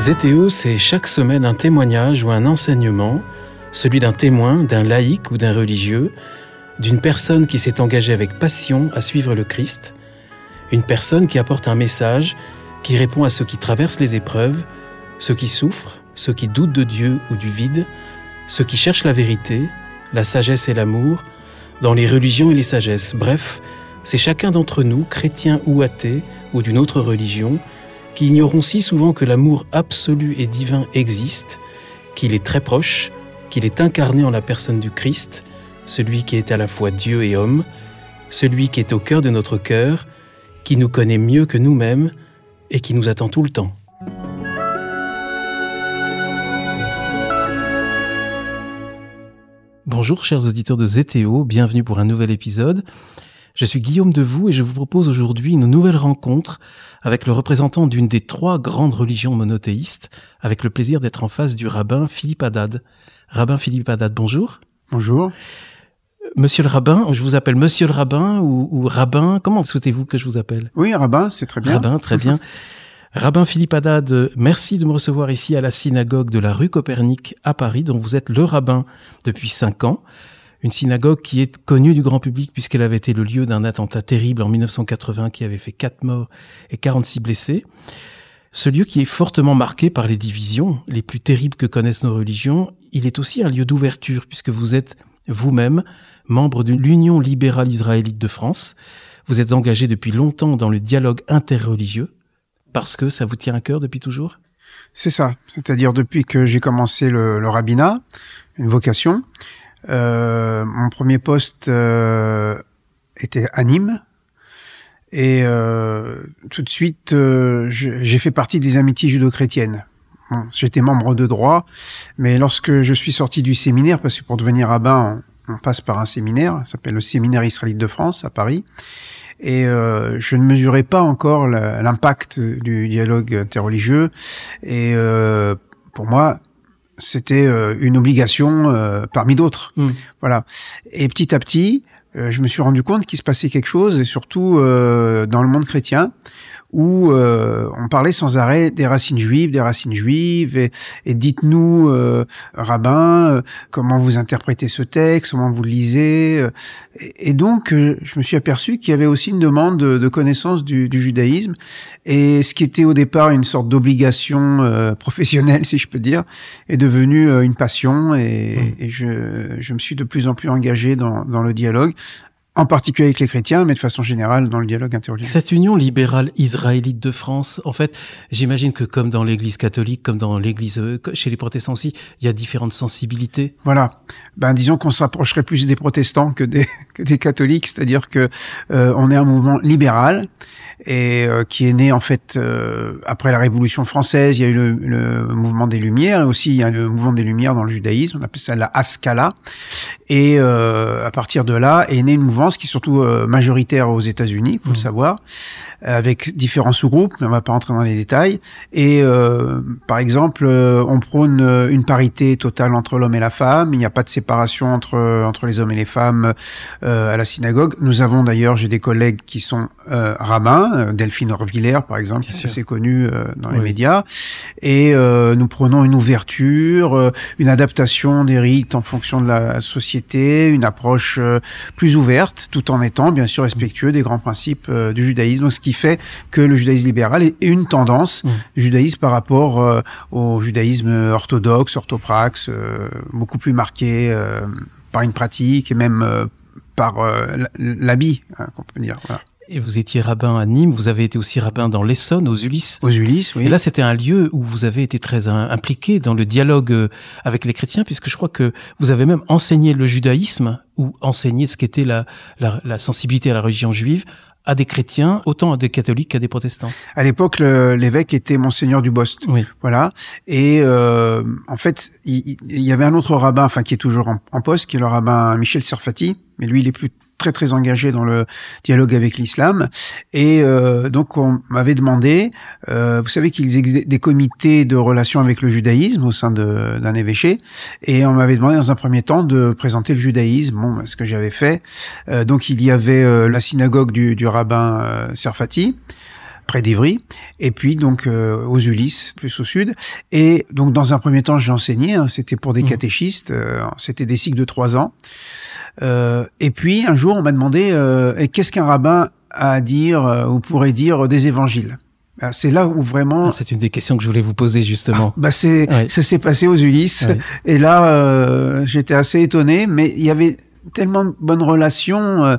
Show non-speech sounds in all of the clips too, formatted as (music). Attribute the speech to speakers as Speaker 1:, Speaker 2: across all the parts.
Speaker 1: ZTO, c'est chaque semaine un témoignage ou un enseignement, celui d'un témoin, d'un laïc ou d'un religieux, d'une personne qui s'est engagée avec passion à suivre le Christ, une personne qui apporte un message, qui répond à ceux qui traversent les épreuves, ceux qui souffrent, ceux qui doutent de Dieu ou du vide, ceux qui cherchent la vérité, la sagesse et l'amour, dans les religions et les sagesses. Bref, c'est chacun d'entre nous, chrétien ou athée, ou d'une autre religion, qui ignorons si souvent que l'amour absolu et divin existe, qu'il est très proche, qu'il est incarné en la personne du Christ, celui qui est à la fois Dieu et homme, celui qui est au cœur de notre cœur, qui nous connaît mieux que nous-mêmes et qui nous attend tout le temps. Bonjour chers auditeurs de ZTO, bienvenue pour un nouvel épisode. Je suis Guillaume Devoux et je vous propose aujourd'hui une nouvelle rencontre avec le représentant d'une des trois grandes religions monothéistes, avec le plaisir d'être en face du rabbin Philippe Haddad. Rabbin Philippe Haddad, bonjour.
Speaker 2: Bonjour.
Speaker 1: Monsieur le rabbin, je vous appelle monsieur le rabbin ou, rabbin, comment souhaitez-vous que je vous appelle?
Speaker 2: Oui, rabbin, c'est très bien.
Speaker 1: Rabbin, très bien. (laughs) Rabbin Philippe Haddad, merci de me recevoir ici à la synagogue de la rue Copernic à Paris, dont vous êtes le rabbin depuis cinq ans. Une synagogue qui est connue du grand public puisqu'elle avait été le lieu d'un attentat terrible en 1980 qui avait fait quatre morts et 46 blessés. Ce lieu qui est fortement marqué par les divisions les plus terribles que connaissent nos religions, il est aussi un lieu d'ouverture puisque vous êtes vous-même membre de l'Union libérale israélite de France. Vous êtes engagé depuis longtemps dans le dialogue interreligieux parce que ça vous tient à cœur depuis toujours?
Speaker 2: C'est ça, c'est-à-dire depuis que j'ai commencé le, rabbinat, une vocation. Euh, mon premier poste euh, était à Nîmes. Et euh, tout de suite, j'ai fait partie des amitiés judo-chrétiennes. J'étais membre de droit, mais lorsque je suis sorti du séminaire, parce que pour devenir rabbin, on, on passe par un séminaire, ça s'appelle le Séminaire israélite de France à Paris, et euh, je ne mesurais pas encore l'impact du dialogue interreligieux. Et euh, pour moi, c'était euh, une obligation euh, parmi d'autres. Mmh. Voilà. Et petit à petit, euh, je me suis rendu compte qu'il se passait quelque chose, et surtout dans le monde chrétien, où euh, on parlait sans arrêt des racines juives, des racines juives, et, et dites-nous, euh, rabbin, euh, comment vous interprétez ce texte, comment vous le lisez. Et, donc, je me suis aperçu qu'il y avait aussi une demande de, connaissance du, du, judaïsme, et ce qui était au départ une sorte d'obligation professionnelle, (laughs) si je peux dire, est devenu une passion, et, mmh. et je, je, me suis de plus en plus engagé dans, dans le dialogue en particulier avec les chrétiens, mais de façon générale dans le dialogue interreligieux.
Speaker 1: Cette union libérale israélite de France, en fait, j'imagine que comme dans l'Église catholique, comme dans l'Église euh, chez les protestants aussi, il y a différentes sensibilités.
Speaker 2: Voilà. Ben disons qu'on s'approcherait plus des protestants que des (laughs) que des catholiques, c'est-à-dire que euh, on est un mouvement libéral et euh, qui est né en fait après la Révolution française. Il y a eu le, le, mouvement des Lumières et aussi il y a le mouvement des Lumières dans le judaïsme. On appelle ça la Haskalah. Et à partir de là est né une mouvement qui est surtout euh, majoritaire aux États-Unis, faut le mmh. savoir, avec différents sous-groupes, mais on va pas rentrer dans les détails. Et euh, par exemple, euh, on prône une parité totale entre l'homme et la femme. Il n'y a pas de séparation entre entre les hommes et les femmes à la synagogue. Nous avons d'ailleurs, j'ai des collègues qui sont rabbins, Delphine Orvillers par exemple, qui est assez connue dans les médias, et nous prenons une ouverture, une adaptation des rites en fonction de la société, une approche plus ouverte tout en étant bien sûr respectueux des grands principes euh, du judaïsme. Donc, ce qui fait que le judaïsme libéral est une tendance mmh. du judaïsme par rapport euh, au judaïsme orthodoxe, orthopraxe, euh, beaucoup plus marqué par une pratique et même par l'habit, hein, qu'on peut dire. Voilà.
Speaker 1: Et vous étiez rabbin à Nîmes, vous avez été aussi rabbin dans l'Essonne, aux Ulysses.
Speaker 2: Aux Ulysses, oui.
Speaker 1: Et là, c'était un lieu où vous avez été très impliqué dans le dialogue euh, avec les chrétiens, puisque je crois que vous avez même enseigné le judaïsme, ou enseigné ce qu'était la, la, la sensibilité à la religion juive, à des chrétiens, autant à des catholiques qu'à des protestants.
Speaker 2: À l'époque, l'évêque était monseigneur du Bost. Oui. Voilà. Et euh, en fait, il, y avait un autre rabbin, enfin qui est toujours en, en poste, qui est le rabbin Michel Serfati, mais lui, il est plus très très engagé dans le dialogue avec l'islam. Et euh, donc on m'avait demandé, euh, vous savez qu'il existe des comités de relations avec le judaïsme au sein d'un évêché, et on m'avait demandé dans un premier temps de présenter le judaïsme. Bon, ce que j'avais fait. Euh, donc il y avait la synagogue du, du rabbin Serfati près d'Ivry, et puis donc euh, aux Ulysses, plus au sud. Et donc dans un premier temps, j'ai enseigné, hein, c'était pour des mmh. catéchistes, euh, c'était des cycles de trois ans. Euh, et puis un jour, on m'a demandé qu'est-ce qu'un rabbin a à dire ou pourrait dire des évangiles? Ah, c'est là où vraiment. Ah,
Speaker 1: c'est une des questions que je voulais vous poser justement.
Speaker 2: bah c'est, ça s'est passé aux Ulysses, et là j'étais assez étonné, mais il y avait tellement de bonnes relations. Euh,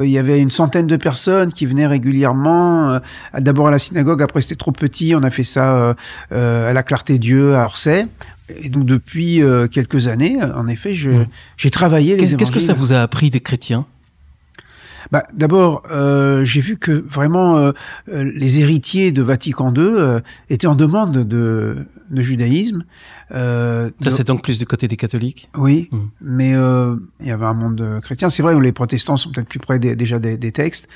Speaker 2: il y avait une centaine de personnes qui venaient régulièrement. Euh, d'abord à la synagogue, après c'était trop petit. On a fait ça euh, à la Clarté Dieu à Orsay. Et donc depuis quelques années, en effet, j'ai travaillé les
Speaker 1: Qu'est-ce que ça vous a appris des chrétiens?
Speaker 2: Bah, D'abord, euh, j'ai vu que vraiment euh, euh, les héritiers de Vatican II étaient en demande de, de judaïsme.
Speaker 1: ça, c'est donc plus du côté des catholiques
Speaker 2: Oui, hmm. mais il y avait un monde chrétien. C'est vrai, les protestants sont peut-être plus près déjà des, des textes.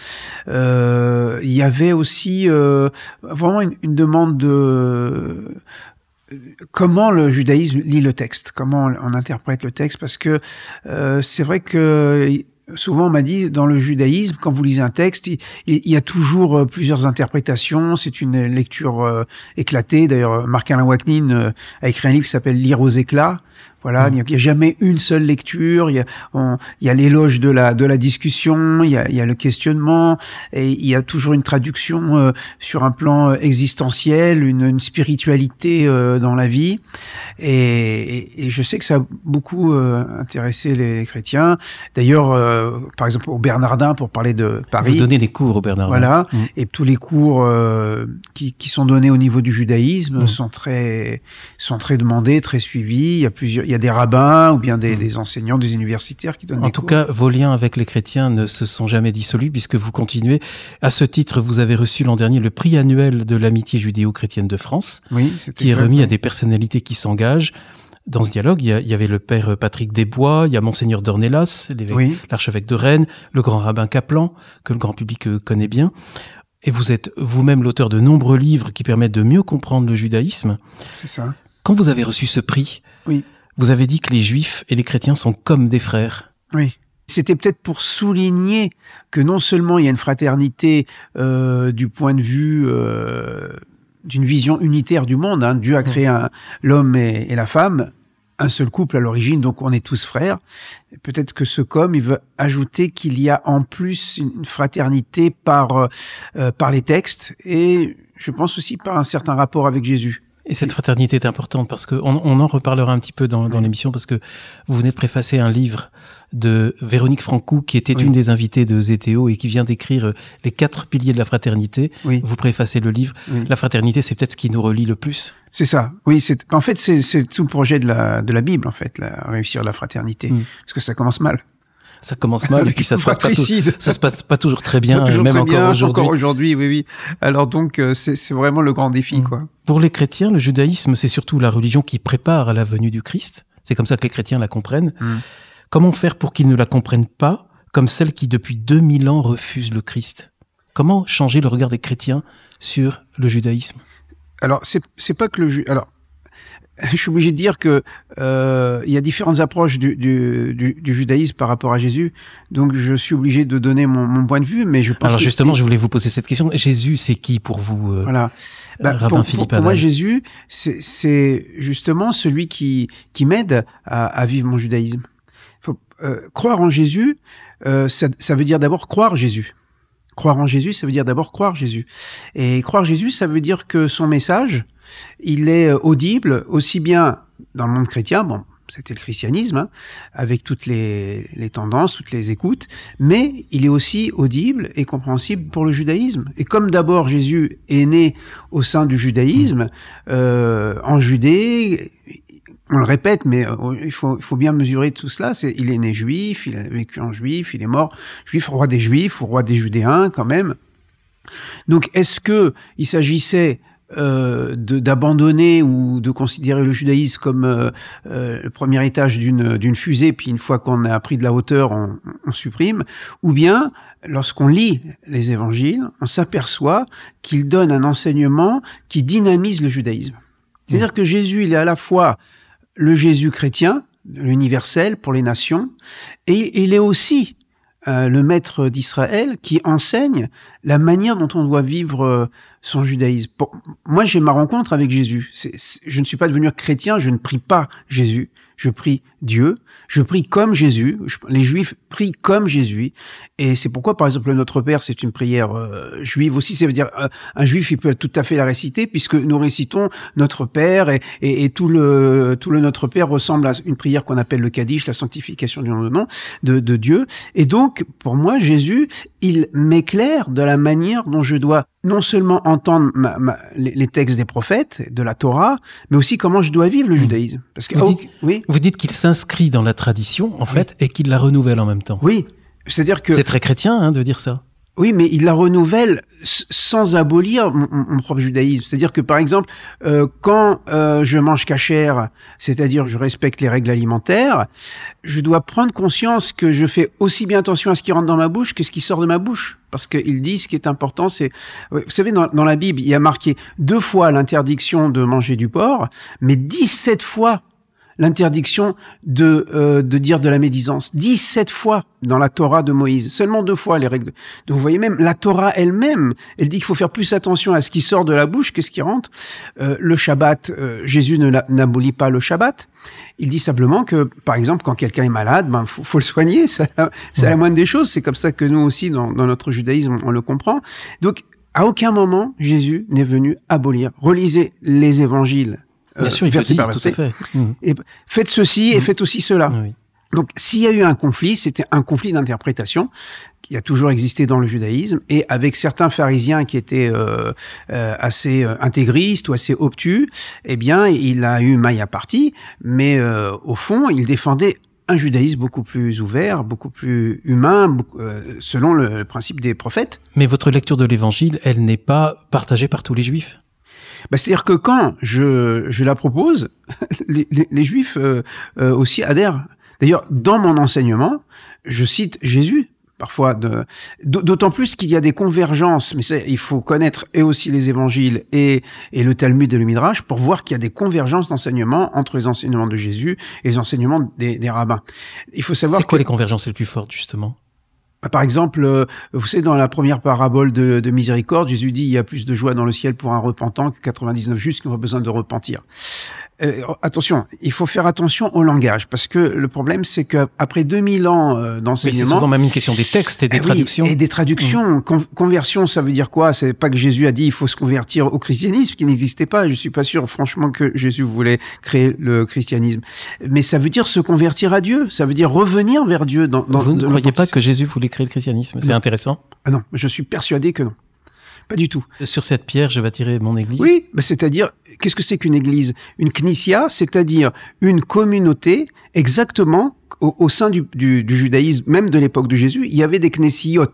Speaker 2: il y avait aussi vraiment une, une demande de comment le judaïsme lit le texte, comment on interprète le texte, parce que euh, c'est vrai que souvent on m'a dit dans le judaïsme, quand vous lisez un texte, il, y a toujours euh, plusieurs interprétations. C'est une lecture euh, éclatée. D'ailleurs, Marc-Alain Waknin euh, a écrit un livre qui s'appelle Lire aux éclats, voilà, mm. il n'y a jamais une seule lecture. Il y a, y a l'éloge de la de la discussion, il y a, y a le questionnement, et il y a toujours une traduction euh, sur un plan euh, existentiel, une, une spiritualité euh, dans la vie. Et, et, je sais que ça a beaucoup intéressé les chrétiens. D'ailleurs, par exemple au Bernardin, pour parler de Paris.
Speaker 1: Vous donnez des cours au Bernardin.
Speaker 2: Voilà, mm. et tous les cours qui, qui sont donnés au niveau du judaïsme mm. sont très sont très demandés, très suivis. Il y a plusieurs y a des rabbins ou bien des, des enseignants, des universitaires qui donnent
Speaker 1: en tout cas, vos liens avec les chrétiens ne se sont jamais dissolus puisque vous continuez. À ce titre, vous avez reçu l'an dernier le prix annuel de l'amitié judéo-chrétienne de France,
Speaker 2: oui,
Speaker 1: qui est remis à des personnalités qui s'engagent dans ce dialogue, il y, avait le père Patrick Desbois, il y a monseigneur d'Ornelas, l'archevêque de Rennes, le grand rabbin Kaplan, que le grand public connaît bien. Et vous êtes vous-même l'auteur de nombreux livres qui permettent de mieux comprendre le judaïsme.
Speaker 2: C'est ça.
Speaker 1: Quand vous avez reçu ce prix,
Speaker 2: oui.
Speaker 1: Vous avez dit que les juifs et les chrétiens sont comme des frères.
Speaker 2: Oui. C'était peut-être pour souligner que non seulement il y a une fraternité euh, du point de vue euh, d'une vision unitaire du monde, hein. Dieu a créé l'homme et, la femme, un seul couple à l'origine, donc on est tous frères. Peut-être que ce comme il veut ajouter qu'il y a en plus une fraternité par euh, par les textes et je pense aussi par un certain rapport avec Jésus.
Speaker 1: Et cette fraternité est importante parce qu'on on en reparlera un petit peu dans, dans l'émission parce que vous venez de préfacer un livre de Véronique Francou qui était une des invitées de ZTO et qui vient d'écrire euh, les quatre piliers de la fraternité.
Speaker 2: Oui.
Speaker 1: Vous préfacez le livre. La fraternité, c'est peut-être ce qui nous relie le plus.
Speaker 2: C'est ça. Oui, c'est en fait c'est tout le projet de la de la Bible en fait, la réussir la fraternité, mm. parce que ça commence mal
Speaker 1: ça commence mal et puis ça se (laughs) passe pas ça se passe pas toujours très bien, même encore aujourd'hui.
Speaker 2: Encore aujourd'hui, oui, oui. Alors donc euh, c'est vraiment le grand défi, mm. quoi.
Speaker 1: Pour les chrétiens, le judaïsme c'est surtout la religion qui prépare à la venue du Christ. C'est comme ça que les chrétiens la comprennent. Mm. Comment faire pour qu'ils ne la comprennent pas comme celle qui depuis 2000 ans refuse le Christ? Comment changer le regard des chrétiens sur le judaïsme?
Speaker 2: Alors c'est pas que le alors (laughs) je suis obligé de dire que euh, il y a différentes approches du, du, du, judaïsme par rapport à Jésus. Donc je suis obligé de donner mon, mon point de vue, mais je pense.
Speaker 1: Alors justement, je voulais vous poser cette question. Jésus, c'est qui pour vous euh,
Speaker 2: Voilà. Bah,
Speaker 1: Rabbin Philippe
Speaker 2: pour, moi, Jésus, c'est justement celui qui qui m'aide à, à, vivre mon judaïsme. Faut, euh, croire en Jésus, euh, ça, ça veut dire d'abord croire Jésus. Croire en Jésus, ça veut dire d'abord croire Jésus. Et croire Jésus, ça veut dire que son message, il est euh, audible aussi bien dans le monde chrétien, bon, c'était le christianisme, hein, avec toutes les, tendances, toutes les écoutes, mais il est aussi audible et compréhensible pour le judaïsme. Et comme d'abord Jésus est né au sein du judaïsme, euh, en Judée, on le répète, mais euh, il faut, il faut bien mesurer tout cela. C'est, il est né juif, il a vécu en juif, il est mort juif, roi des juifs, roi des judéens quand même. Donc, est-ce que il s'agissait euh, d'abandonner ou de considérer le judaïsme comme euh, euh, le premier étage d'une d'une fusée, puis une fois qu'on a pris de la hauteur, on, on supprime, ou bien lorsqu'on lit les évangiles, on s'aperçoit qu'il donne un enseignement qui dynamise le judaïsme. C'est-à-dire que Jésus, il est à la fois le Jésus chrétien, l'universel pour les nations, et il est aussi le maître d'Israël qui enseigne la manière dont on doit vivre son judaïsme. moi, j'ai ma rencontre avec Jésus. je ne suis pas devenu chrétien, je ne prie pas Jésus je prie Dieu, je prie comme Jésus, les Juifs prient comme Jésus, et c'est pourquoi, par exemple, Notre Père, c'est une prière euh, juive aussi, ça veut dire, euh, un Juif, il peut tout à fait la réciter, puisque nous récitons Notre Père, et, et, tout, le, tout le Notre Père ressemble à une prière qu'on appelle le Kaddish, la sanctification du nom de, nom, de, de Dieu, et donc, pour moi, Jésus, il m'éclaire de la manière dont je dois non seulement entendre les, textes des prophètes, de la Torah, mais aussi comment je dois vivre le mmh. judaïsme.
Speaker 1: Parce que, vous, dites, oui. vous dites qu'il s'inscrit dans la tradition, en fait, et qu'il la renouvelle en même temps.
Speaker 2: Oui, c'est-à-dire que...
Speaker 1: C'est très chrétien hein, de dire ça.
Speaker 2: Oui, mais il la renouvelle sans abolir mon, propre judaïsme. C'est-à-dire que, par exemple, euh, quand euh, je mange cachère, c'est-à-dire je respecte les règles alimentaires, je dois prendre conscience que je fais aussi bien attention à ce qui rentre dans ma bouche que ce qui sort de ma bouche. Parce qu'il dit ce qui est important, c'est... Vous savez, dans, dans la Bible, il y a marqué deux fois l'interdiction de manger du porc, mais 17 fois l'interdiction de, euh, de dire de la médisance. 17 fois dans la Torah de Moïse. Seulement deux fois les règles. Donc vous voyez même, la Torah elle-même, elle dit qu'il faut faire plus attention à ce qui sort de la bouche que ce qui rentre. Euh, le Shabbat, euh, Jésus ne n'abolit pas le Shabbat. Il dit simplement que, par exemple, quand quelqu'un est malade, ben faut, faut le soigner. (laughs) C'est la moindre des choses. C'est comme ça que nous aussi, dans, dans notre judaïsme, on le comprend. Donc, à aucun moment, Jésus n'est venu abolir. Relisez les évangiles
Speaker 1: Bien sûr, il fait tout à fait.
Speaker 2: Et faites ceci et mmh. faites aussi cela. Donc, s'il y a eu un conflit, c'était un conflit d'interprétation qui a toujours existé dans le judaïsme, et avec certains pharisiens qui étaient euh, euh, assez euh, intégristes ou assez obtus, eh bien, il a eu maille à partie, mais euh, au fond, il défendait un judaïsme beaucoup plus ouvert, beaucoup plus humain, selon le principe des prophètes.
Speaker 1: Mais votre lecture de l'Évangile, elle n'est pas partagée par tous les juifs?
Speaker 2: Bah, C'est-à-dire que quand je, je la propose, (laughs) les, les, Juifs euh, euh, aussi adhèrent. D'ailleurs, dans mon enseignement, je cite Jésus parfois d'autant plus qu'il y a des convergences mais il faut connaître et aussi les évangiles et, et le Talmud et le Midrash pour voir qu'il y a des convergences d'enseignement entre les enseignements de Jésus et les enseignements des, des rabbins.
Speaker 1: Il faut savoir c'est quoi les convergences les plus fortes justement?
Speaker 2: Par exemple, euh, vous savez, dans la première parabole de, de, Miséricorde, Jésus dit il y a plus de joie dans le ciel pour un repentant que 99 justes qui ont besoin de repentir. Euh, attention, il faut faire attention au langage parce que le problème c'est qu'après 2000 ans euh, d'enseignement, c'est
Speaker 1: souvent même une question des textes et des eh traductions.
Speaker 2: et des traductions. Mmh. conversion, ça veut dire quoi? C'est pas que Jésus a dit il faut se convertir au christianisme qui n'existait pas. Je suis pas sûr, franchement, que Jésus voulait créer le christianisme. Mais ça veut dire se convertir à Dieu. Ça veut dire revenir vers Dieu. Dans,
Speaker 1: dans, Vous ne croyez pas que Jésus voulait créer le christianisme? C'est intéressant.
Speaker 2: Ah non, je suis persuadé que non. Pas du tout.
Speaker 1: Sur cette pierre, je bâtirai mon église.
Speaker 2: Oui, bah c'est-à-dire, qu'est-ce que c'est qu'une église? Une knissia, c'est-à-dire une communauté exactement au, sein du, judaïsme, même de l'époque de Jésus, il y avait des knessiot.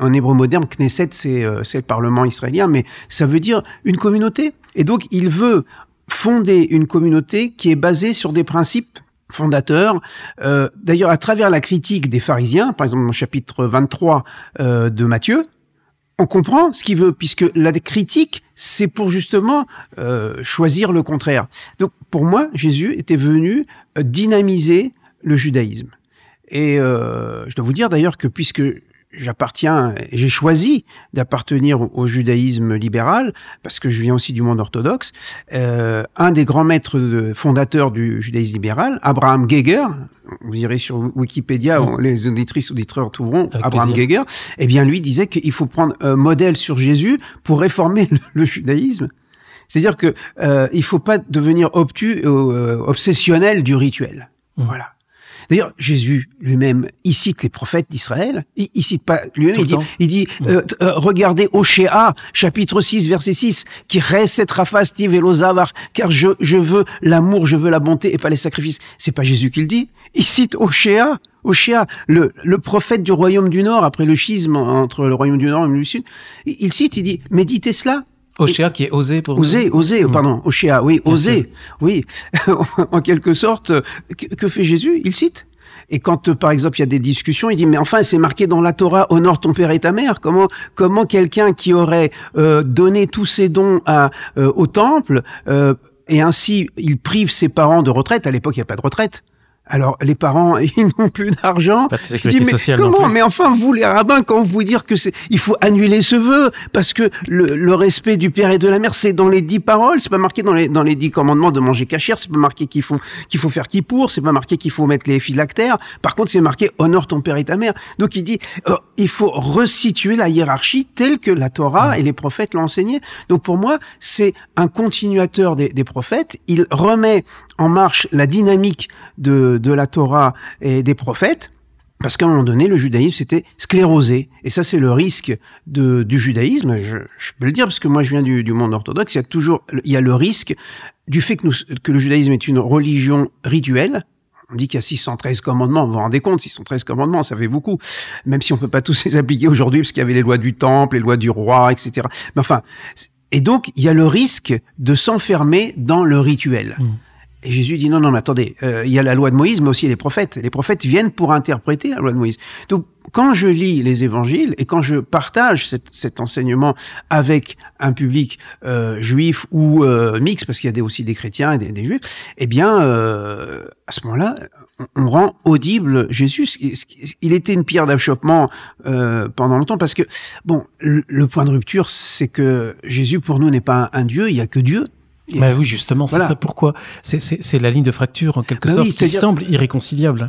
Speaker 2: En hébreu moderne, knesset, euh, c'est le parlement israélien, mais ça veut dire une communauté. Et donc, il veut fonder une communauté qui est basée sur des principes fondateurs. Euh, d'ailleurs, à travers la critique des pharisiens, par exemple dans le chapitre 23 euh, de Matthieu, on comprend ce qu'il veut, puisque la critique, c'est pour justement euh, choisir le contraire. Donc pour moi, Jésus était venu euh, dynamiser le judaïsme. Et euh, je dois vous dire d'ailleurs que puisque j'appartiens, j'ai choisi d'appartenir au, judaïsme libéral parce que je viens aussi du monde orthodoxe. Euh, un des grands maîtres fondateurs du judaïsme libéral, Abraham Geiger, vous irez sur Wikipédia, les auditrices auditeurs trouveront Abraham Geiger. Eh bien, lui disait qu'il faut prendre un modèle sur Jésus pour réformer le, judaïsme. C'est-à-dire que euh, il faut pas devenir obtus, euh, obsessionnel du rituel. Mmh. Voilà. D'ailleurs, Jésus lui-même, il cite les prophètes d'Israël. Il, il cite pas lui-même. Il dit, il dit mm. euh, euh, regardez Oshéa, chapitre 6, verset 6, qui reste rafastiv velozavar, car je, je veux l'amour, je veux la bonté et pas les sacrifices. C'est pas Jésus qui le dit. Il cite Oshéa. Oshéa, le, le prophète du royaume du Nord, après le schisme entre le royaume du Nord et le Sud, il, cite, il dit, méditez cela,
Speaker 1: Oshéa qui est osé pour
Speaker 2: Osé, osé, mm. pardon, Oshéa, oui, osé, oui. (laughs) en quelque sorte, que fait Jésus? Il cite. Et quand, par exemple, il y a des discussions, il dit, mais enfin, c'est marqué dans la Torah, honore ton père et ta mère. Comment, comment quelqu'un qui aurait euh, donné tous ses dons à, euh, au temple, euh, et ainsi il prive ses parents de retraite, à l'époque il n'y a pas de retraite, Alors les parents, (laughs) ils n'ont plus d'argent.
Speaker 1: Mais comment
Speaker 2: Mais enfin, vous les rabbins, quand vous dire que c'est, il faut annuler ce vœu parce que le, le respect du père et de la mère, c'est dans les dix paroles. C'est pas marqué dans les dans les dix commandements de manger cachère. C'est pas marqué qu'il faut qu'il faut faire qui pour. C'est pas marqué qu'il faut mettre les phylactères. Par contre, c'est marqué honore ton père et ta mère. Donc il dit, euh, il faut resituer la hiérarchie telle que la Torah et les prophètes l'ont enseigné. Donc pour moi, c'est un continuateur des, des prophètes. Il remet en marche la dynamique de de, la Torah et des prophètes, parce qu'à un moment donné, le judaïsme s'était sclérosé. Et ça, c'est le risque du judaïsme. Je, peux le dire parce que moi, je viens du, monde orthodoxe. Il y a toujours, il y a le risque du fait que le judaïsme est une religion rituelle. On dit qu'il y a 613 commandements. Vous vous rendez compte, 613 commandements, ça fait beaucoup. Même si on peut pas tous les appliquer aujourd'hui parce qu'il y avait les lois du temple, les lois du roi, etc. Mais enfin, et donc, il y a le risque de s'enfermer dans le rituel. Mmh. Et Jésus dit non, non, mais attendez, euh, il y a la loi de Moïse, mais aussi les prophètes. Les prophètes viennent pour interpréter la loi de Moïse. Donc, quand je lis les évangiles et quand je partage cet, cet enseignement avec un public euh, juif ou euh, mixte, parce qu'il y a des, aussi des chrétiens et des, juifs, eh bien, euh, à ce moment-là, on, rend audible Jésus. Il était une pierre d'achoppement euh, pendant longtemps parce que, bon, le, point de rupture, c'est que Jésus, pour nous, n'est pas un, un Dieu, il y a que Dieu.
Speaker 1: Bah oui, justement, c'est ça pourquoi. C'est la ligne de fracture, en quelque bah sorte, qui semble irréconciliable.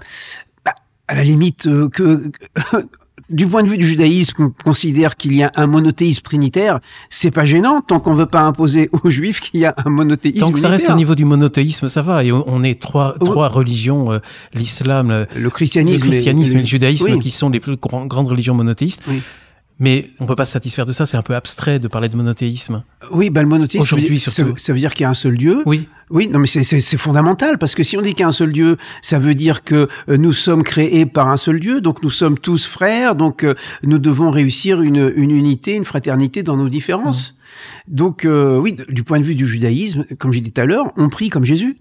Speaker 2: Bah, à la limite, euh, que, (laughs) du point de vue du judaïsme, on considère qu'il y a un monothéisme trinitaire. C'est pas gênant tant qu'on veut pas imposer (laughs) aux juifs qu'il y a un monothéisme.
Speaker 1: Tant que ça reste au niveau du monothéisme, ça va. Et on est trois, trois religions, euh, l'islam,
Speaker 2: le christianisme,
Speaker 1: le christianisme et, le, judaïsme, qui sont les plus grandes religions monothéistes. Oui. Mais on peut pas se satisfaire de ça, c'est un peu abstrait de parler de monothéisme.
Speaker 2: Oui, bah le monothéisme, Aujourd'hui, ça, veut, ça veut dire qu'il y a un seul Dieu.
Speaker 1: Oui.
Speaker 2: Oui, non mais c'est fondamental, parce que si on dit qu'il y a un seul Dieu, ça veut dire que euh, nous sommes créés par un seul Dieu, donc nous sommes tous frères, donc euh, nous devons réussir une, une, unité, une fraternité dans nos différences. Mmh. Donc euh, oui, du point de vue du judaïsme, comme j'ai dit tout à l'heure, on prie comme Jésus.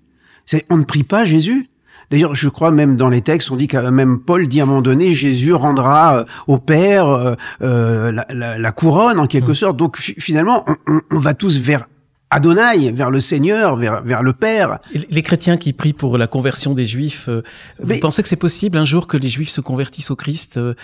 Speaker 2: On ne prie pas Jésus. D'ailleurs, je crois même dans les textes, on dit que même Paul dit à un moment donné, Jésus rendra euh, au Père euh, euh, la, la, la, couronne en quelque mmh. sorte. Donc finalement, on, on, va tous vers Adonai, vers le Seigneur, vers, vers le Père.
Speaker 1: Les chrétiens qui prient pour la conversion des Juifs, euh, vous pensez que c'est possible un jour que les Juifs se convertissent au Christ euh,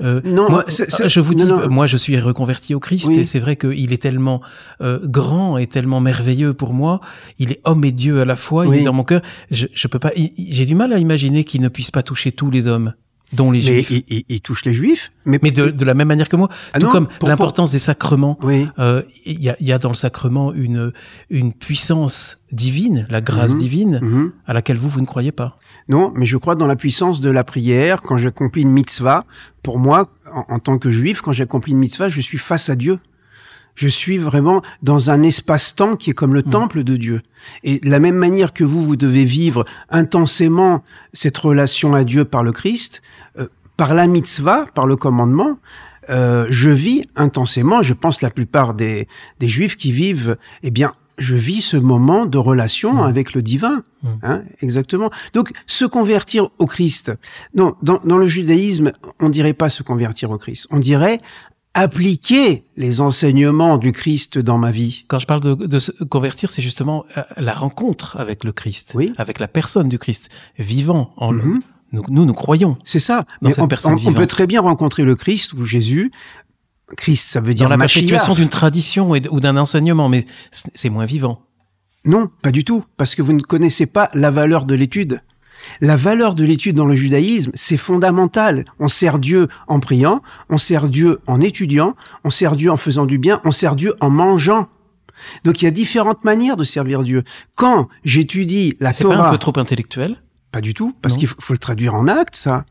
Speaker 2: euh Non, moi,
Speaker 1: je vous dis, moi je suis reconverti au Christ et c'est vrai qu'il est tellement euh, grand et tellement merveilleux pour moi. Il est homme et Dieu à la fois. Il est dans mon cœur. Je, je peux pas. J'ai du mal à imaginer qu'il ne puisse pas toucher tous les hommes dont les juifs.
Speaker 2: Mais il, touche les juifs.
Speaker 1: Mais, mais de, de, la même manière que moi. Ah tout comme l'importance des sacrements. Oui. Euh, il y, a, y, a, dans le sacrement une, une puissance divine, la grâce mhm. divine, mhm. à laquelle vous, vous ne croyez pas.
Speaker 2: Non, mais je crois dans la puissance de la prière. Quand j'accomplis une mitzvah, pour moi, en, en tant que juif, quand j'accomplis une mitzvah, je suis face à Dieu. Je suis vraiment dans un espace-temps qui est comme le mm. temple de Dieu. Et de la même manière que vous, vous devez vivre intensément cette relation à Dieu par le Christ, euh, par la mitzvah, par le commandement, euh, je vis intensément, je pense la plupart des, des juifs qui vivent, eh bien, je vis ce moment de relation mm. avec le divin. Mm. Hein, exactement. Donc, se convertir au Christ. Non, dans, dans le judaïsme, on dirait pas se convertir au Christ. On dirait appliquer les enseignements du Christ dans ma vie.
Speaker 1: Quand je parle de, se convertir, c'est justement euh, la rencontre avec le Christ,
Speaker 2: oui.
Speaker 1: avec la personne du Christ, vivant en lui. Mhm. Nous, nous, nous, croyons.
Speaker 2: C'est ça. Mais on, on, peut très bien rencontrer le Christ ou Jésus. Christ, ça veut dire
Speaker 1: dans la perpétuation d'une tradition ou d'un enseignement, mais c'est moins vivant.
Speaker 2: Non, pas du tout, parce que vous ne connaissez pas la valeur de l'étude. La valeur de l'étude dans le judaïsme, c'est fondamental. On sert Dieu en priant, on sert Dieu en étudiant, on sert Dieu en faisant du bien, on sert Dieu en mangeant. Donc il y a différentes manières de servir Dieu. Quand j'étudie la
Speaker 1: Torah... C'est pas un peu trop intellectuel?
Speaker 2: Pas du tout, parce qu'il faut, le traduire en acte, ça.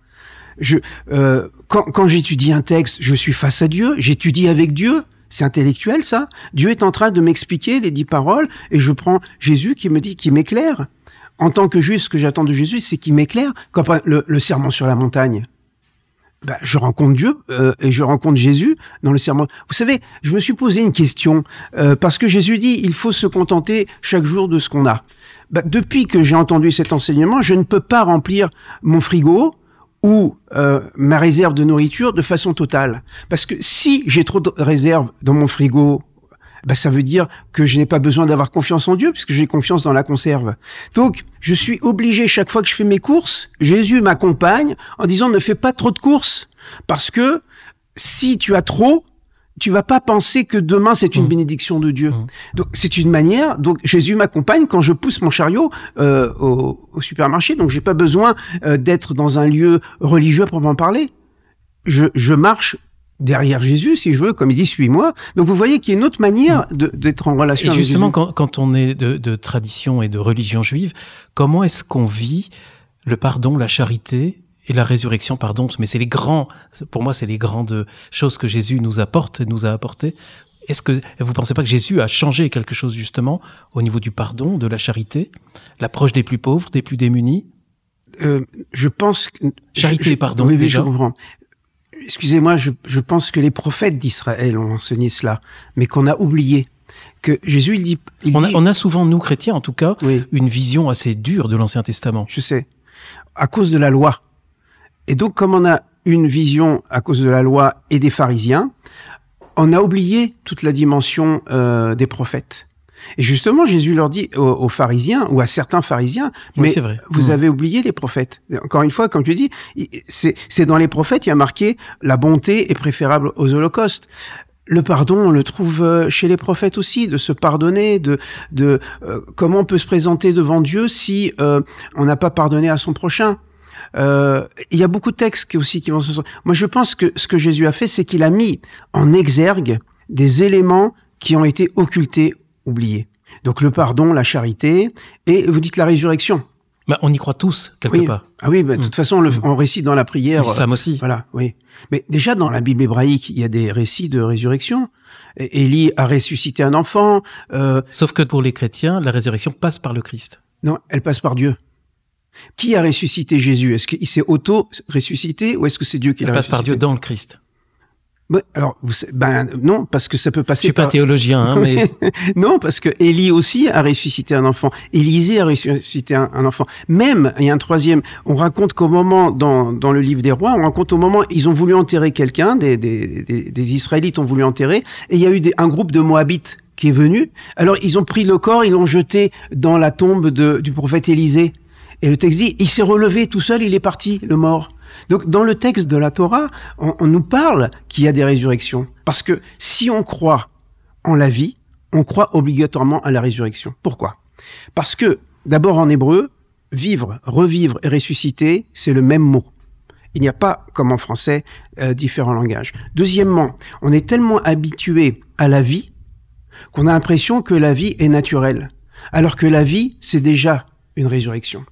Speaker 2: Je, euh, quand, quand j'étudie un texte, je suis face à Dieu, j'étudie avec Dieu. C'est intellectuel, ça. Dieu est en train de m'expliquer les dix paroles et je prends Jésus qui me dit, qui m'éclaire en tant que juif, ce que j'attends de Jésus, c'est qu'il m'éclaire. Quand le, le serment sur la montagne, ben, je rencontre Dieu euh, et je rencontre Jésus dans le serment. Vous savez, je me suis posé une question euh, parce que Jésus dit il faut se contenter chaque jour de ce qu'on a. Ben, depuis que j'ai entendu cet enseignement, je ne peux pas remplir mon frigo ou euh, ma réserve de nourriture de façon totale. Parce que si j'ai trop de réserves dans mon frigo bah, ça veut dire que je n'ai pas besoin d'avoir confiance en Dieu puisque j'ai confiance dans la conserve. Donc, je suis obligé chaque fois que je fais mes courses, Jésus m'accompagne en disant ne fais pas trop de courses parce que si tu as trop, tu vas pas penser que demain c'est une mmh. bénédiction de Dieu. Mmh. Donc c'est une manière. Donc Jésus m'accompagne quand je pousse mon chariot euh, au, supermarché. Donc j'ai pas besoin euh, d'être dans un lieu religieux pour m'en parler. Je, je marche derrière Jésus, si je veux, comme il dit, suis-moi. Donc vous voyez qu'il y a une autre manière mm. d'être en relation
Speaker 1: et justement, quand, quand, on est de, de, tradition et de religion juive, comment est-ce qu'on vit le pardon, la charité et la résurrection, pardon, mais c'est les grands, pour moi, c'est les grandes choses que Jésus nous apporte, nous a apporté. Est-ce que vous pensez pas que Jésus a changé quelque chose justement au niveau du pardon, de la charité, l'approche des plus pauvres, des plus démunis?
Speaker 2: Euh, je pense que
Speaker 1: charité, pardon. Oui, déjà. Je comprends
Speaker 2: excusez-moi, je, je, pense que les prophètes d'Israël ont enseigné cela, mais qu'on a oublié. Que Jésus, il dit...
Speaker 1: on, a, on, a, souvent, nous chrétiens en tout cas, une vision assez dure de l'Ancien Testament.
Speaker 2: Je sais. À cause de la loi. Et donc, comme on a une vision à cause de la loi et des pharisiens, on a oublié toute la dimension euh, des prophètes. Et justement, Jésus leur dit aux, pharisiens ou à certains pharisiens, mais vous mmh. avez oublié les prophètes. Encore une fois, comme je dis, c'est dans les prophètes, il y a marqué la bonté est préférable aux holocaustes le pardon, on le trouve euh, chez les prophètes aussi, de se pardonner, de, de euh, comment on peut se présenter devant Dieu si euh, on n'a pas pardonné à son prochain. il y a beaucoup de textes aussi qui vont se. Moi, je pense que ce que Jésus a fait, c'est qu'il a mis en exergue des éléments qui ont été occultés oublié. Donc le pardon, la charité, et vous dites la résurrection.
Speaker 1: Bah, on y croit tous, quelque part.
Speaker 2: Ah oui, bah, de toute mm. façon, mm. on, récite dans la prière.
Speaker 1: L'islam aussi.
Speaker 2: Voilà, oui. Mais déjà, dans la Bible hébraïque, il y a des récits de résurrection. Élie a ressuscité un enfant.
Speaker 1: Euh... Sauf que pour les chrétiens, la résurrection passe par le Christ.
Speaker 2: Non, elle passe par Dieu. Qui a ressuscité Jésus? Est-ce qu'il s'est auto-ressuscité ou est-ce que c'est Dieu qui l'a ressuscité
Speaker 1: Elle passe par Dieu dans le Christ
Speaker 2: alors, ben non, parce que ça peut passer.
Speaker 1: Je suis pas théologien, hein, mais (laughs)
Speaker 2: non, parce que Élie aussi a ressuscité un enfant. Élisée a ressuscité un, enfant. Même, il y a un troisième. On raconte qu'au moment dans dans le livre des rois, on raconte au moment ils ont voulu enterrer quelqu'un, des, des, des, Israélites ont voulu enterrer, et il y a eu un groupe de Moabites qui est venu. Alors ils ont pris le corps, ils l'ont jeté dans la tombe de, du prophète Élisée. Et le texte dit, il s'est relevé tout seul, il est parti, le mort. Donc dans le texte de la Torah, on, nous parle qu'il y a des résurrections. Parce que si on croit en la vie, on croit obligatoirement à la résurrection. Pourquoi? Parce que d'abord en hébreu, vivre, revivre et ressusciter, c'est le même mot. Il n'y a pas, comme en français, euh, différents langages. Deuxièmement, on est tellement habitué à la vie qu'on a l'impression que la vie est naturelle, alors que la vie, c'est déjà une résurrection.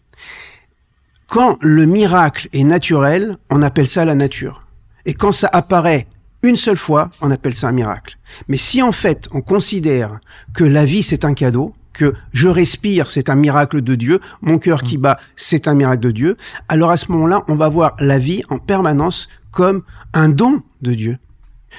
Speaker 2: Quand le miracle est naturel, on appelle ça la nature. Et quand ça apparaît une seule fois, on appelle ça un miracle. Mais si en fait on considère que la vie c'est un cadeau, que je respire, c'est un miracle de Dieu, mon cœur qui mm. bat, c'est un miracle de Dieu, alors à ce moment-là, on va voir la vie en permanence comme un don de Dieu.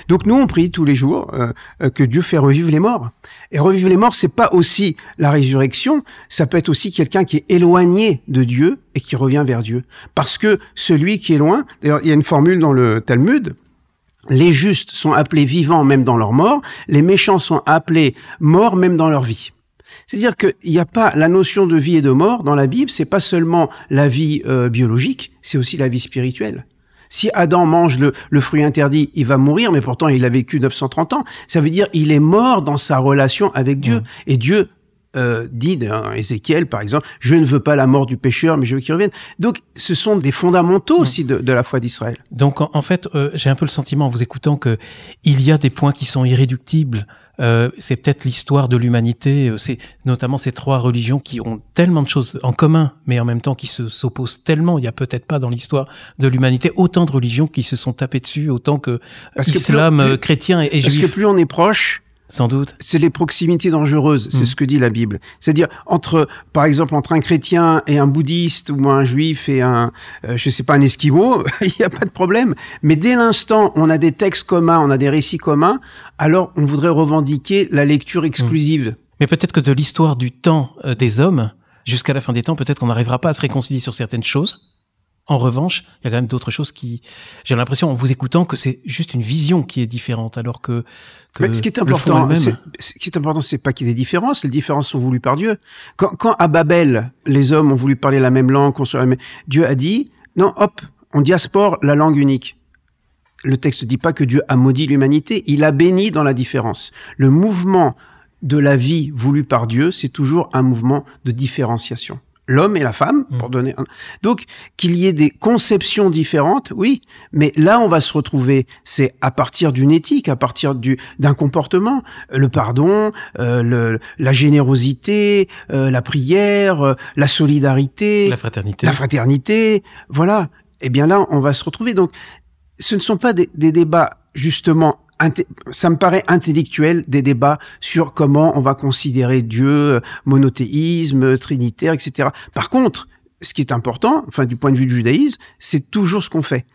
Speaker 2: Donc nous on prie tous les jours euh, euh, que Dieu fait revivre les morts. Et revivre les morts, c'est pas aussi la résurrection, ça peut être aussi quelqu'un qui est éloigné de Dieu et qui revient vers Dieu. Parce que celui qui est loin, d'ailleurs il y a une formule dans le Talmud, les justes sont appelés vivants même dans leur mort, les méchants sont appelés morts même dans leur vie. C'est-à-dire qu'il n'y a pas la notion de vie et de mort dans la Bible, c'est pas seulement la vie euh, biologique, c'est aussi la vie spirituelle. Si Adam mange le, fruit interdit, il va mourir, mais pourtant il a vécu 930 ans. Ça veut dire il est mort dans sa relation avec Dieu. Et Dieu euh, dit dans Ézéchiel, par exemple, je ne veux pas la mort du pécheur, mais je veux qu'il revienne. Donc, ce sont des fondamentaux aussi de, la foi d'Israël.
Speaker 1: Donc, en, fait, euh, j'ai un peu le sentiment en vous écoutant que il y a des points qui sont irréductibles euh, c'est peut-être l'histoire de l'humanité, euh, c'est notamment ces trois religions qui ont tellement de choses en commun, mais en même temps qui se s'opposent tellement. Il y a peut-être pas dans l'histoire de l'humanité autant de religions qui se sont tapées dessus, autant que islam, euh, chrétien et, et
Speaker 2: juif. Parce que plus on est proche,
Speaker 1: sans doute.
Speaker 2: C'est les proximités dangereuses, c'est hmm. ce que dit la Bible. C'est-à-dire entre, par exemple, entre un chrétien et un bouddhiste ou un juif et un, euh, je sais pas, un esquimau, (laughs) il n'y a pas de problème. Mais dès l'instant on a des textes communs, on a des récits communs, alors on voudrait revendiquer la lecture exclusive.
Speaker 1: Hmm. Mais peut-être que de l'histoire du temps euh, des hommes jusqu'à la fin des temps, peut-être qu'on n'arrivera pas à se réconcilier sur certaines choses En revanche, il y a quand même d'autres choses qui, j'ai l'impression en vous écoutant que c'est juste une vision qui est différente, alors que,
Speaker 2: que ce qui est important, ce qui est important, c'est pas qu'il y ait des différences. Les différences sont voulues par Dieu. Quand, quand à Babel, les hommes ont voulu parler la même langue, construire la même, Dieu a dit non, hop, on diaspore la langue unique. Le texte ne dit pas que Dieu a maudit l'humanité, il a béni dans la différence. Le mouvement de la vie voulu par Dieu, c'est toujours un mouvement de différenciation l'homme et la femme, pour mm. donner un... Donc, qu'il y ait des conceptions différentes, oui, mais là, on va se retrouver, c'est à partir d'une éthique, à partir du d'un comportement, le pardon, euh, le, la générosité, euh, la prière, euh, la solidarité,
Speaker 1: la fraternité,
Speaker 2: la fraternité, voilà. Et eh bien là, on va se retrouver. Donc, ce ne sont pas des, des débats justement ça me paraît intellectuel des débats sur comment on va considérer Dieu, monothéisme, trinitaire, etc. Par contre, ce qui est important, enfin du point de vue du judaïsme, c'est toujours ce qu'on fait.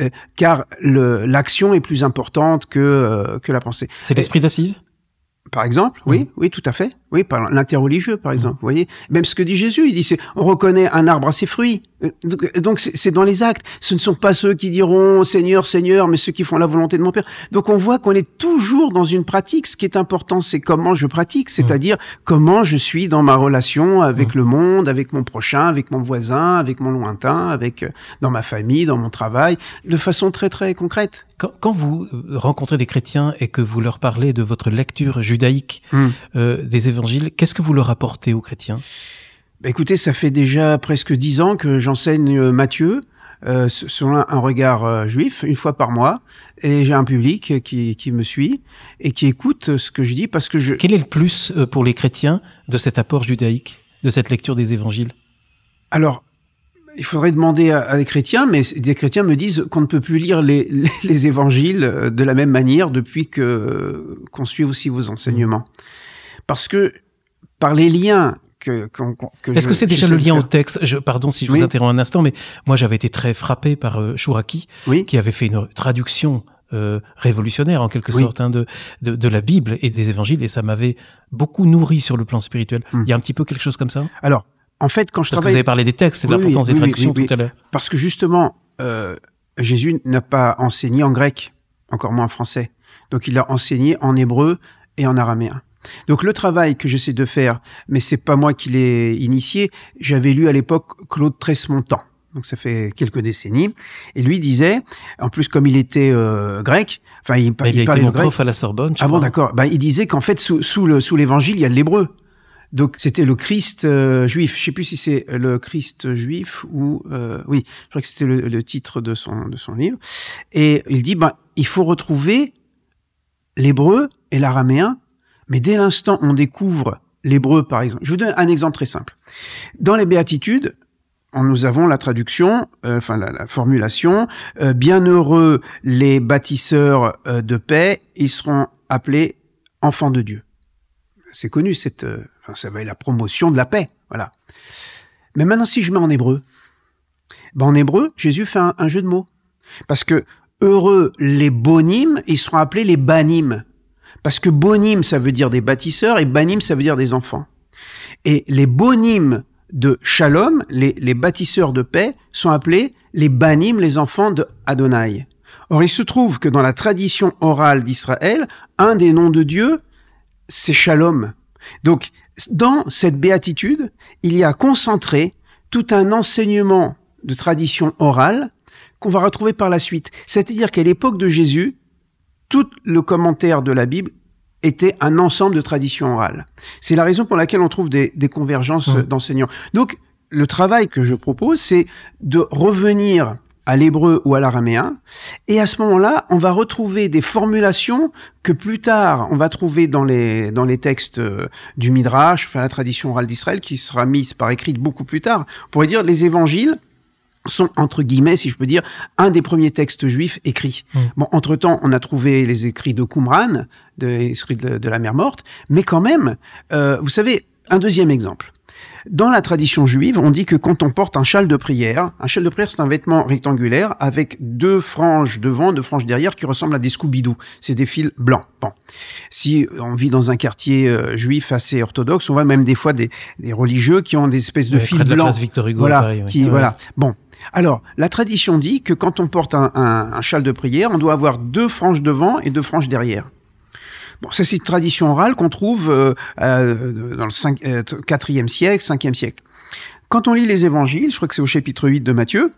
Speaker 2: Euh, car l'action est plus importante que, euh, que la pensée.
Speaker 1: C'est l'esprit d'assise?
Speaker 2: Par exemple, oui, mm. oui, tout à fait. Oui, par l'interreligieux, par exemple. Vous voyez, même ce que dit Jésus, il dit, c'est, on reconnaît un arbre à ses fruits. Euh, donc, c'est dans les actes. Ce ne sont pas ceux qui diront Seigneur, Seigneur, mais ceux qui font la volonté de mon Père. Donc, on voit qu'on est toujours dans une pratique. Ce qui est important, c'est comment je pratique, c'est-à-dire comment je suis dans ma relation avec mm. le monde, avec mon prochain, avec mon voisin, avec mon lointain, avec euh, dans ma famille, dans mon travail, de façon très très concrète.
Speaker 1: Quand, quand vous euh, rencontrez des chrétiens et que vous leur parlez de votre lecture judaïque euh, des évangiles, qu'est-ce que vous leur apportez aux chrétiens?
Speaker 2: Bah Écoutez, ça fait déjà presque dix ans que j'enseigne euh, Matthieu. Euh, selon un regard euh, juif, une fois par mois, et j'ai un public qui, qui me suit et qui écoute ce que je dis parce que je...
Speaker 1: Quel est le plus euh, pour les chrétiens de cet apport judaïque, de cette lecture des évangiles?
Speaker 2: Alors, il faudrait demander à, des chrétiens, mais des chrétiens me disent qu'on ne peut plus lire (laughs) les, les, évangiles euh, de la même manière depuis que qu'on suit aussi vos enseignements, parce que par les liens que,
Speaker 1: Est-ce que c'est déjà le lien au texte je, Pardon si je vous interromps un instant, mais moi j'avais été très frappé par euh, Chouraki, qui avait fait une traduction euh, révolutionnaire en quelque sorte hein, de, de, de, la Bible et des évangiles, et ça m'avait beaucoup nourri sur le plan spirituel. Hmm. Il y a un petit peu quelque chose comme ça
Speaker 2: Alors, en fait, quand je
Speaker 1: Parce que vous avez parlé des textes et de l'importance des traductions tout à l'heure.
Speaker 2: Parce que justement, euh, Jésus n'a pas enseigné en grec, encore moins en français. Donc il a enseigné en hébreu et en araméen. Donc le travail que j'essaie de faire, mais c'est pas moi qui l'ai initié, j'avais lu à l'époque Claude Tresmontant. Donc ça fait quelques décennies. Et lui disait, en plus comme il était euh, grec, enfin il,
Speaker 1: bah, il, il, a été mon prof à la Sorbonne.
Speaker 2: ah bon d'accord. Bah, il disait qu'en fait sous, sous le sous l'évangile il y a l'hébreu. Donc c'était le Christ euh, juif. Je sais plus si c'est le Christ juif ou euh, oui, je crois que c'était le, titre de son de son livre. Et il dit ben il faut retrouver l'hébreu et l'araméen, mais dès l'instant on découvre l'hébreu par exemple. Je vous donne un exemple très simple. Dans les béatitudes, nous avons la traduction, euh, enfin la, formulation bienheureux les bâtisseurs de paix, ils seront appelés enfants de Dieu. C'est connu cette ça va être la promotion de la paix, voilà. Mais maintenant, si je mets en hébreu, ben en hébreu, Jésus fait un, jeu de mots. Parce que heureux les bonimes, ils seront appelés les banim. Parce que bonim, ça veut dire des bâtisseurs, et banim, ça veut dire des enfants. Et les bonimes de Shalom, les, les bâtisseurs de paix, sont appelés les banim, les enfants de Adonai. Or, il se trouve que dans la tradition orale d'Israël, un des noms de Dieu, c'est Shalom. Donc, dans cette béatitude, il y a concentré tout un enseignement de tradition orale qu'on va retrouver par la suite. C'est-à-dire qu'à l'époque de Jésus, tout le commentaire de la Bible était un ensemble de traditions orales. C'est la raison pour laquelle on trouve des, convergences mmh. d'enseignants. Donc, le travail que je propose, c'est de revenir à l'hébreu ou à l'araméen. Et à ce moment-là, on va retrouver des formulations que plus tard, on va trouver dans les, dans les textes euh, du Midrash, enfin la tradition orale d'Israël, qui sera mise par écrit beaucoup plus tard. On pourrait dire les évangiles sont, entre guillemets, si je peux dire, un des premiers textes juifs écrits. Mmh. Bon, entre-temps, on a trouvé les écrits de Qumran, de, écrits de, la mer morte, mais quand même, euh, vous savez, un deuxième exemple. Dans la tradition juive, on dit que quand on porte un châle de prière, un châle de prière c'est un vêtement rectangulaire avec deux franges devant, deux franges derrière qui ressemblent à des scooby C'est des fils blancs. Bon. Si on vit dans un quartier euh, juif assez orthodoxe, on voit même des fois des, religieux qui ont des espèces de fils de
Speaker 1: la Place Victor Hugo,
Speaker 2: voilà, qui, voilà. Bon. Alors, la tradition dit que quand on porte un, châle de prière, on doit avoir deux franges devant et deux franges derrière. Bon, ça c'est une tradition orale qu'on trouve euh, euh, dans le 5, euh, 4e siècle, 5e siècle. Quand on lit les évangiles, je crois que c'est au chapitre 8 de Matthieu,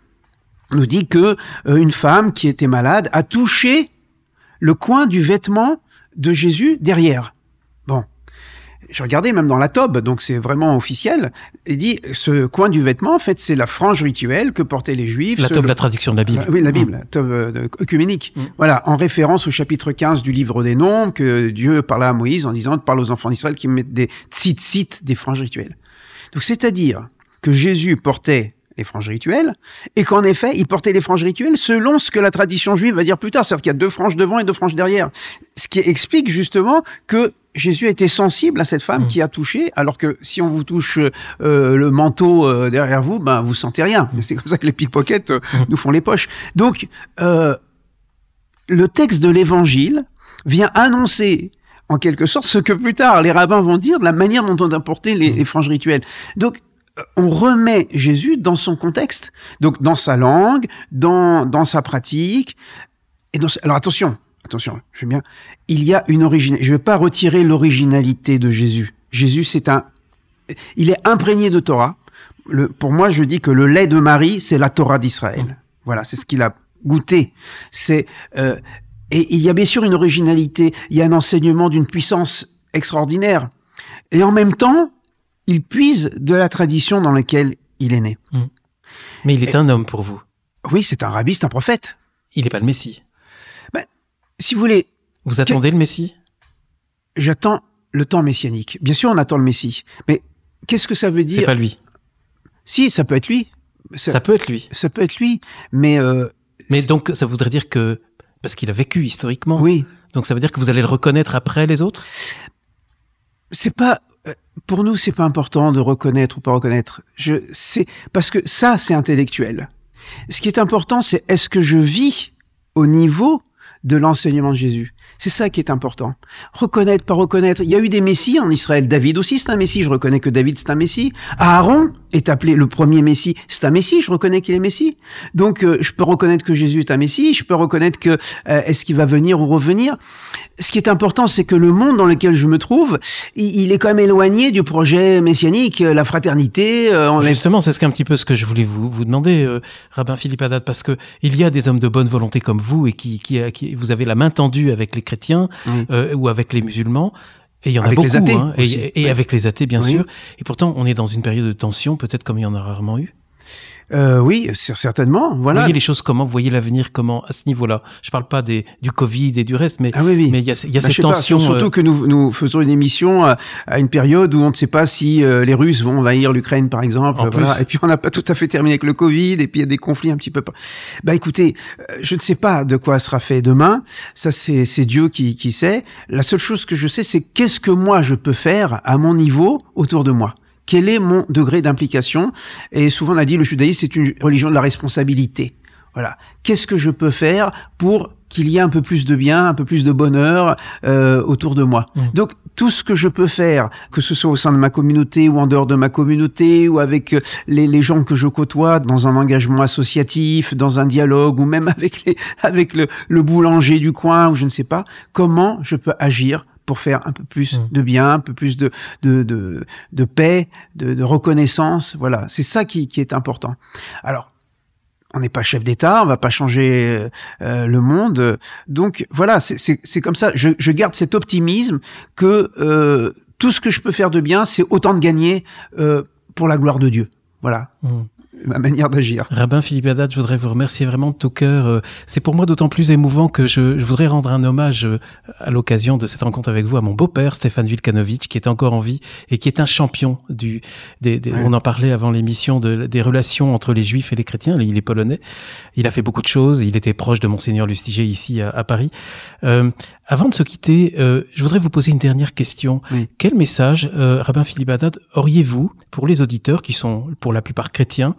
Speaker 2: on nous dit que euh, une femme qui était malade a touché le coin du vêtement de Jésus derrière. Bon. Je regardais même dans la tobe, donc c'est vraiment officiel. Il dit ce coin du vêtement, en fait, c'est la frange rituelle que portaient les Juifs.
Speaker 1: La tobe, la traduction de la Bible.
Speaker 2: Oui, la Bible, la tobe euh, œcuménique.
Speaker 1: Mm.
Speaker 2: Voilà, en référence au chapitre 15 du livre des Nombres, que Dieu parla à Moïse en disant, parle aux enfants d'Israël qui mettent des tzitzit, des franges rituelles. Donc, c'est-à-dire que Jésus portait les franges rituelles, et qu'en effet, il portait les franges rituelles selon ce que la tradition juive va dire plus tard, c'est-à-dire qu'il y a deux franges devant et deux franges derrière. Ce qui explique justement que Jésus a été sensible à cette femme
Speaker 1: Mm.
Speaker 2: qui a touché, alors que si on vous touche euh, le manteau euh, derrière vous, ben vous sentez rien. C'est comme ça que les pickpockets euh, nous font les poches. Donc, euh, le texte de l'Évangile vient annoncer en quelque sorte ce que plus tard les rabbins vont dire de la manière dont on a porté les, les franges rituelles. Donc, on remet Jésus dans son contexte, donc dans sa langue, dans, dans sa pratique. Et dans, alors attention, attention, je vais bien. Il y a une origine. Je ne vais pas retirer l'originalité de Jésus. Jésus, c'est un. Il est imprégné de Torah. Le, pour moi, je dis que le lait de Marie, c'est la Torah d'Israël. Voilà, c'est ce qu'il a goûté. C'est euh, et il y a bien sûr une originalité. Il y a un enseignement d'une puissance extraordinaire. Et en même temps, il puise de la tradition dans laquelle il est né.
Speaker 1: Mais il est un homme pour vous.
Speaker 2: Oui, c'est un rabbi, c'est un prophète.
Speaker 1: Il n'est pas le Messie.
Speaker 2: Si vous voulez,
Speaker 1: Vous attendez le Messie?
Speaker 2: J'attends le temps messianique. Bien sûr, on attend le Messie. Mais qu'est-ce que ça veut
Speaker 1: C'est
Speaker 2: dire
Speaker 1: pas lui.
Speaker 2: Si, ça peut être lui. Ça,
Speaker 1: Ça peut être lui.
Speaker 2: ça peut être lui. Mais euh,
Speaker 1: Mais
Speaker 2: c'est-
Speaker 1: donc, ça voudrait dire que. Parce qu'il a vécu historiquement.
Speaker 2: oui,
Speaker 1: Donc, ça veut dire que vous allez le reconnaître après les autres?
Speaker 2: C'est pas pour nous, c'est pas important de reconnaître ou pas reconnaître. Je c'est parce que ça, c'est intellectuel. Ce qui est important, c'est est-ce que je vis au niveau de l'enseignement de Jésus? C'est ça qui est important. Reconnaître, pas reconnaître. Il y a eu des messies en Israël. David aussi, c'est un messie. Je reconnais que David, c'est un messie. Aaron est appelé le premier messie. C'est un messie. Je reconnais qu'il est messie. Donc, euh, je peux reconnaître que Jésus est un messie. Je peux reconnaître que euh, est-ce qu'il va venir ou revenir. Ce qui est important, c'est que le monde dans lequel je me trouve, il, est quand même éloigné du projet messianique, euh, la fraternité.
Speaker 1: Justement, c'est ce qu'un petit peu ce que je voulais vous, vous demander, Rabbin Philippe Haddad, parce que il y a des hommes de bonne volonté comme vous et qui vous avez la main tendue avec les chrétiens
Speaker 2: Oui.
Speaker 1: euh, ou avec les musulmans. Et il y en
Speaker 2: Avec
Speaker 1: a
Speaker 2: les
Speaker 1: beaucoup,
Speaker 2: athées
Speaker 1: hein, et, avec les athées, bien
Speaker 2: Oui.
Speaker 1: sûr. Et pourtant, on est dans une période de tension, peut-être comme il y en a rarement eu.
Speaker 2: Euh, oui, certainement.
Speaker 1: Vous
Speaker 2: Voilà.
Speaker 1: voyez les choses comment Vous voyez l'avenir comment à ce niveau-là Je parle pas des, du Covid et du reste, mais
Speaker 2: Ah oui, oui.
Speaker 1: mais il y a, y a
Speaker 2: Bah,
Speaker 1: cette
Speaker 2: pas,
Speaker 1: tension.
Speaker 2: surtout
Speaker 1: euh,
Speaker 2: que nous, nous faisons une émission à, à une période où on ne sait pas si euh, les Russes vont envahir l'Ukraine, par exemple. Voilà. Et puis on n'a pas tout à fait terminé avec le Covid, et puis il y a des conflits un petit peu. Bah écoutez, euh, je ne sais pas de quoi sera fait demain. Ça, c'est c'est Dieu qui, qui sait. La seule chose que je sais, c'est qu'est-ce que moi je peux faire à mon niveau autour de moi. Quel est mon degré d'implication Et souvent on a dit le judaïsme c'est une religion de la responsabilité. Voilà. Qu'est-ce que je peux faire pour qu'il y ait un peu plus de bien, un peu plus de bonheur euh, autour de moi
Speaker 1: Mm.
Speaker 2: Donc tout ce que je peux faire, que ce soit au sein de ma communauté ou en dehors de ma communauté ou avec euh, les, les gens que je côtoie, dans un engagement associatif, dans un dialogue ou même (laughs) avec les, avec le, le boulanger du coin ou je ne sais pas, comment je peux agir pour faire un peu plus
Speaker 1: Mm.
Speaker 2: de bien, un peu plus de de de, de paix, de, de reconnaissance. Voilà, c'est ça qui, qui est important. Alors on n'est pas chef d'État, on va pas changer euh, le monde. Donc voilà, c'est- c'est c'est comme ça. Je, je garde cet optimisme que euh, tout ce que je peux faire de bien, c'est autant de gagner euh, pour la gloire de Dieu. Voilà
Speaker 1: hum.
Speaker 2: Ma manière d'agir.
Speaker 1: Rabbin Philippe Haddad, je voudrais vous remercier vraiment de tout cœur. Euh, C'est pour moi d'autant plus émouvant que je, je voudrais rendre un hommage euh, à l'occasion de cette rencontre avec vous à mon beau-père Stéphane Vilkanovic, qui est encore en vie et qui est un champion du. Des, des-
Speaker 2: Ouais.
Speaker 1: On en parlait avant l'émission de, des relations entre les Juifs et les chrétiens. Il est polonais. Il a fait beaucoup de choses. Il était proche de monseigneur Lustiger ici à, à Paris. Euh, avant de se quitter, euh, je voudrais vous poser une dernière question.
Speaker 2: Oui.
Speaker 1: Quel message, euh, Rabbin Philippe Haddad, auriez-vous pour les auditeurs qui sont pour la plupart chrétiens,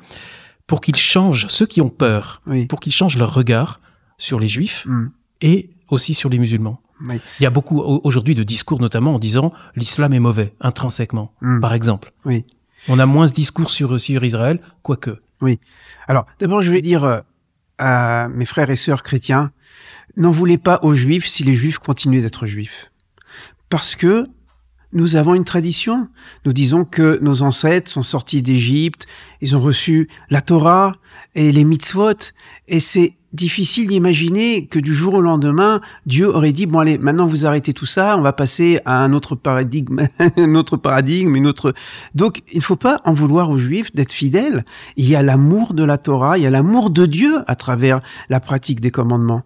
Speaker 1: pour qu'ils changent, ceux qui ont peur,
Speaker 2: Oui.
Speaker 1: pour qu'ils changent leur regard sur les juifs
Speaker 2: Mm.
Speaker 1: et aussi sur les musulmans?
Speaker 2: Oui.
Speaker 1: Il y a beaucoup au- aujourd'hui de discours, notamment en disant l'islam est mauvais, intrinsèquement,
Speaker 2: Mm.
Speaker 1: par exemple.
Speaker 2: Oui.
Speaker 1: On a moins ce discours sur, sur Israël, quoique.
Speaker 2: Oui. Alors, d'abord, je vais dire euh, à mes frères et sœurs chrétiens, n'en voulez pas aux juifs si les juifs continuent d'être juifs. Parce que nous avons une tradition. Nous disons que nos ancêtres sont sortis d'Égypte, ils ont reçu la Torah et les mitzvot, et c'est difficile d'imaginer que du jour au lendemain, Dieu aurait dit bon allez, maintenant vous arrêtez tout ça, on va passer à un autre paradigme, (laughs) un autre paradigme, une autre. Donc il ne faut pas en vouloir aux Juifs d'être fidèles. Il y a l'amour de la Torah, il y a l'amour de Dieu à travers la pratique des commandements.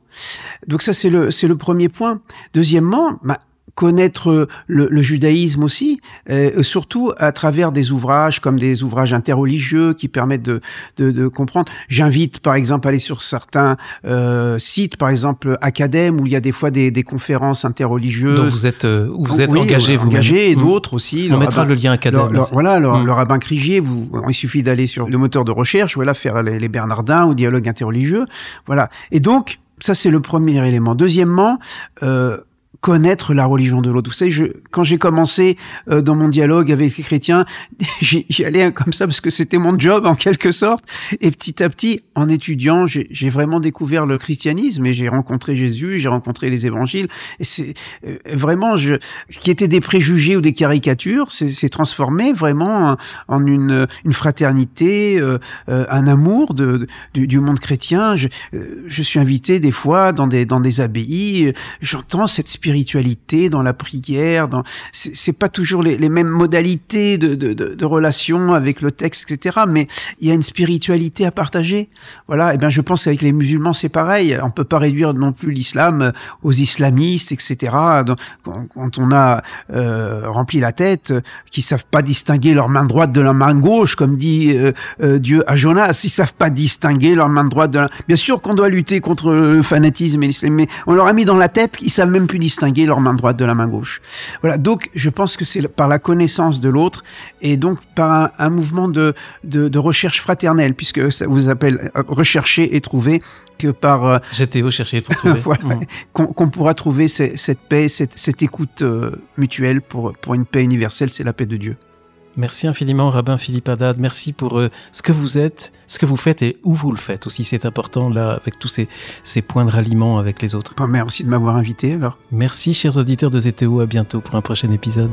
Speaker 2: Donc ça c'est le c'est le premier point. Deuxièmement, bah, connaître le, le, judaïsme aussi, euh, surtout à travers des ouvrages comme des ouvrages interreligieux qui permettent de, de, de comprendre. J'invite par exemple à aller sur certains euh, sites, par exemple Academ, où il y a des fois des, des conférences interreligieuses.
Speaker 1: Donc vous êtes, euh, où vous êtes
Speaker 2: oui,
Speaker 1: engagé, vous
Speaker 2: engagé et d'autres aussi.
Speaker 1: On mettra rabbin, le lien Academ.
Speaker 2: Voilà, le, mmh. le, rabbin Crigier, vous, il suffit d'aller sur le moteur de recherche, voilà, faire les, les Bernardins ou dialogue interreligieux, voilà. Et donc ça c'est le premier élément. Deuxièmement, euh, connaître la religion de l'autre. Vous savez, je, quand j'ai commencé euh, dans mon dialogue avec les chrétiens, (laughs) j'y allais comme ça parce que c'était mon job en quelque sorte. Et petit à petit, en étudiant, j'ai vraiment découvert le christianisme et j'ai rencontré Jésus, j'ai rencontré les évangiles. C'est euh, vraiment, je, ce qui était des préjugés ou des caricatures, c'est transformé vraiment en une, une fraternité, euh, un amour de, de du, monde chrétien. Je, je suis invité des fois dans des, dans des abbayes, j'entends cette spiritualité spiritualité, dans la prière, dans c'est pas toujours les, mêmes modalités de, relation avec le texte, etc. Mais il y a une spiritualité à partager. Voilà. Et bien, je pense qu'avec les musulmans, c'est pareil. On peut pas réduire non plus l'islam aux islamistes, etc. Quand, on a euh, rempli la tête, qui savent pas distinguer leur main droite de leur main gauche, comme dit euh, euh, Dieu à Jonas, ils savent pas distinguer leur main droite de la. Bien sûr qu'on doit lutter contre le fanatisme et l'islam, mais on leur a mis dans la tête qu'ils savent même plus distinguer distinguer leur main droite de la main gauche. Voilà, donc je pense que c'est par la connaissance de l'autre et donc par un, un mouvement de, de, de, recherche fraternelle, puisque ça vous appelle rechercher et trouver, que par... Euh,
Speaker 1: J'étais chercher pour (laughs) trouver.
Speaker 2: voilà, mmh. qu'on qu pourra trouver cette, cette paix, cette, cette écoute euh, mutuelle pour, pour une paix universelle, c'est la paix de Dieu.
Speaker 1: Merci infiniment, Rabbin Philippe Haddad. Merci pour euh, ce que vous êtes, ce que vous faites et où vous le faites aussi. C'est important, là, avec tous ces, ces points de ralliement avec les autres.
Speaker 2: Merci de m'avoir invité, alors.
Speaker 1: Merci, chers auditeurs de ZTO. À bientôt pour un prochain épisode.